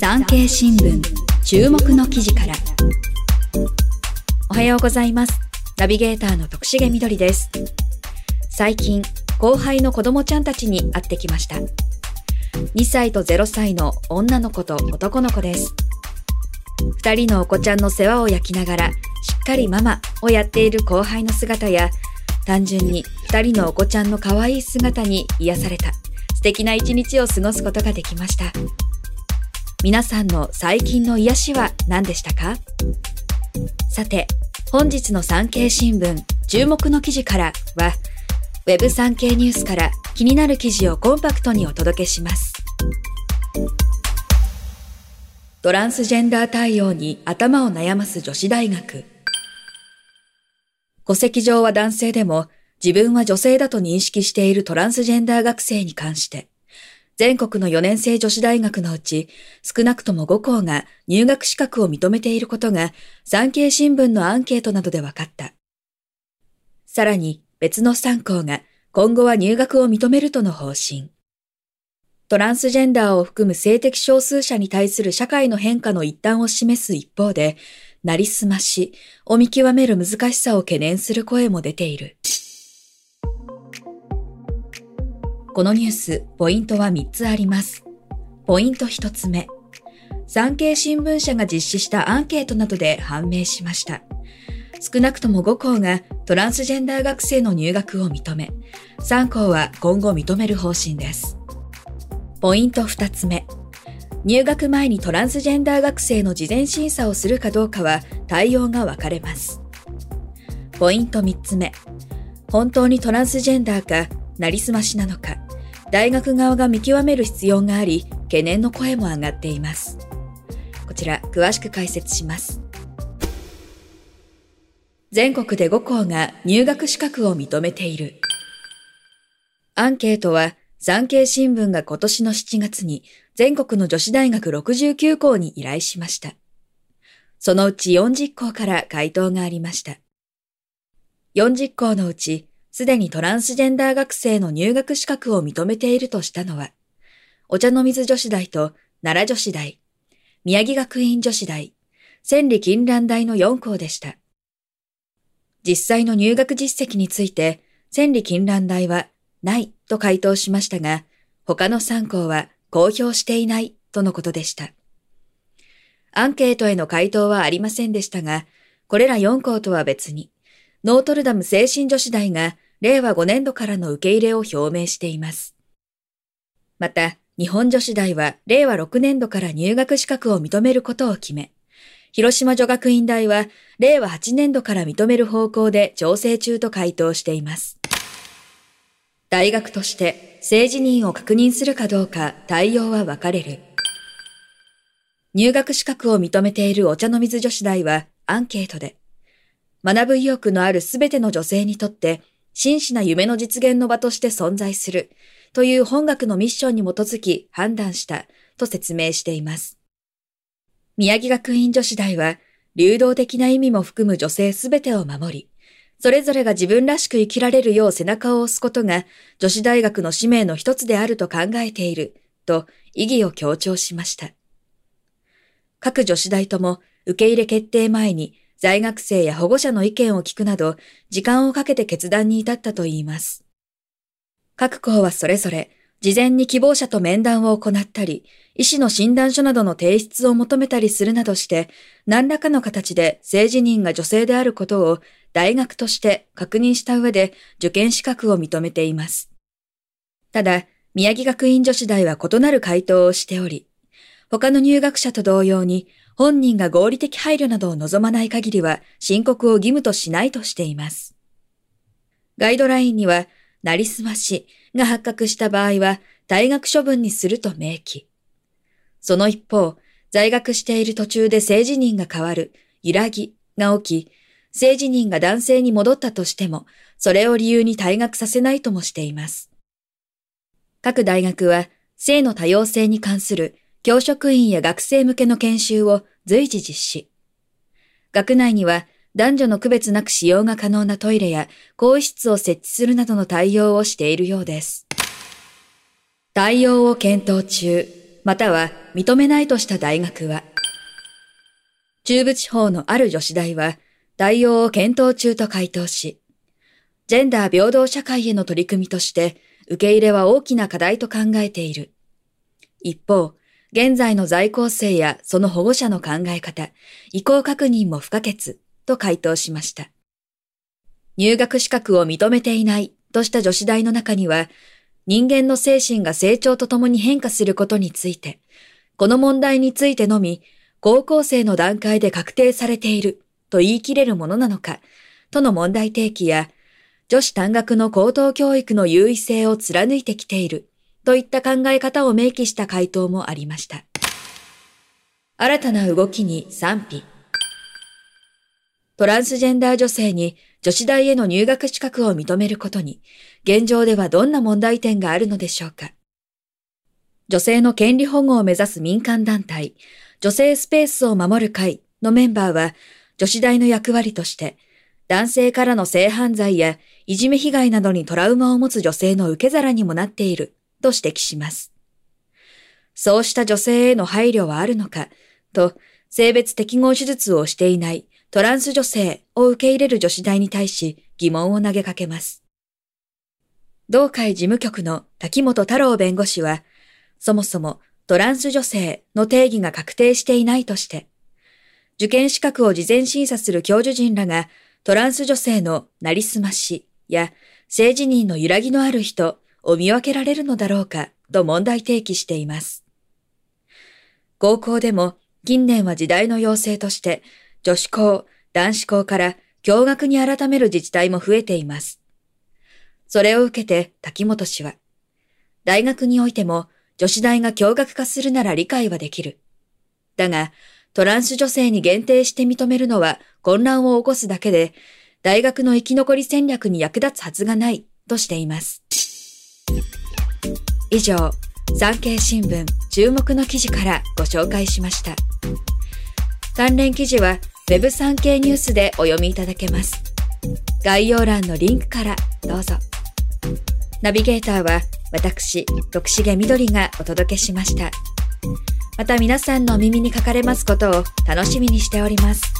産経新聞注目の記事から。おはようございます。ナビゲーターの徳重みどりです。最近後輩の子供ちゃんたちに会ってきました。2歳と0歳の女の子と男の子です。2人のお子ちゃんの世話を焼きながらしっかりママをやっている後輩の姿や単純に2人のお子ちゃんの可愛い姿に癒された素敵な一日を過ごすことができました。皆さんの最近の癒しは何でしたか？さて、本日の産経新聞注目の記事からは、ウェブ産経ニュースから気になる記事をコンパクトにお届けします。トランスジェンダー対応に頭を悩ます女子大学。戸籍上は男性でも自分は女性だと認識しているトランスジェンダー学生に関して、全国の4年生女子大学のうち少なくとも5校が入学資格を認めていることが産経新聞のアンケートなどで分かった。さらに別の3校が今後は入学を認めるとの方針。トランスジェンダーを含む性的少数者に対する社会の変化の一端を示す一方で、なりすましを見極める難しさを懸念する声も出ている。このニュース、ポイントは3つあります。ポイント1つ目。産経新聞社が実施したアンケートなどで判明しました。少なくとも5校がトランスジェンダー学生の入学を認め、3校は今後認める方針です。ポイント2つ目。入学前にトランスジェンダー学生の事前審査をするかどうかは対応が分かれます。ポイント3つ目。本当にトランスジェンダーかなりすましなのか、大学側が見極める必要があり、懸念の声も上がっています。こちら、詳しく解説します。全国で5校が入学資格を認めている。アンケートは、産経新聞が今年の7月に全国の女子大学69校に依頼しました。そのうち40校から回答がありました。40校のうちすでにトランスジェンダー学生の入学資格を認めているとしたのは、お茶の水女子大と奈良女子大、宮城学院女子大、千里金蘭大の4校でした。実際の入学実績について、千里金蘭大はないと回答しましたが、他の3校は公表していないとのことでした。アンケートへの回答はありませんでしたが、これら4校とは別に、ノートルダム精神女子大が令和5年度からの受け入れを表明しています。また、日本女子大は令和6年度から入学資格を認めることを決め、広島女学院大は令和8年度から認める方向で調整中と回答しています。大学として性自認を確認するかどうか対応は分かれる。入学資格を認めているお茶の水女子大はアンケートで、学ぶ意欲のあるすべての女性にとって、真摯な夢の実現の場として存在するという本学のミッションに基づき判断したと説明しています。宮城学院女子大は、流動的な意味も含む女性すべてを守り、それぞれが自分らしく生きられるよう背中を押すことが女子大学の使命の一つであると考えていると意義を強調しました。各女子大とも受け入れ決定前に在学生や保護者の意見を聞くなど、時間をかけて決断に至ったといいます。各校はそれぞれ、事前に希望者と面談を行ったり、医師の診断書などの提出を求めたりするなどして、何らかの形で性自認が女性であることを大学として確認した上で受験資格を認めています。ただ、宮城学院女子大は異なる回答をしており、他の入学者と同様に本人が合理的配慮などを望まない限りは申告を義務としないとしています。ガイドラインには、なりすましが発覚した場合は退学処分にすると明記。その一方、在学している途中で性自認が変わる、揺らぎが起き、性自認が男性に戻ったとしても、それを理由に退学させないともしています。各大学は、性の多様性に関する教職員や学生向けの研修を随時実施。学内には男女の区別なく使用が可能なトイレや更衣室を設置するなどの対応をしているようです。対応を検討中、または認めないとした大学は、中部地方のある女子大は、対応を検討中と回答し、ジェンダー平等社会への取り組みとして、受け入れは大きな課題と考えている。一方、現在の在校生やその保護者の考え方、意向確認も不可欠と回答しました。入学資格を認めていないとした女子大の中には、人間の精神が成長とともに変化することについて、この問題についてのみ、高校生の段階で確定されていると言い切れるものなのか、との問題提起や、女子単学の高等教育の優位性を貫いてきているといった考え方を明記した回答もありました。新たな動きに賛否。トランスジェンダー女性に女子大への入学資格を認めることに、現状ではどんな問題点があるのでしょうか。女性の権利保護を目指す民間団体、女性スペースを守る会のメンバーは、女子大の役割として、男性からの性犯罪やいじめ被害などにトラウマを持つ女性の受け皿にもなっていると指摘します。そうした女性への配慮はあるのかと性別適合手術をしていないトランス女性を受け入れる女子大に対し疑問を投げかけます。同会事務局の滝本太郎弁護士は、そもそもトランス女性の定義が確定していないとして、受験資格を事前審査する教授陣らがトランス女性のなりすましや性自認の揺らぎのある人を見分けられるのだろうかと問題提起しています。高校でも近年は時代の要請として女子校、男子校から共学に改める自治体も増えています。それを受けて滝本氏は、大学においても女子大が共学化するなら理解はできる。だが、トランス女性に限定して認めるのは混乱を起こすだけで、大学の生き残り戦略に役立つはずがないとしています。以上、産経新聞注目の記事からご紹介しました。関連記事は Web 産経ニュースでお読みいただけます。概要欄のリンクからどうぞ。ナビゲーターは私、徳重みどりがお届けしました。また皆さんのお耳にかかれますことを楽しみにしております。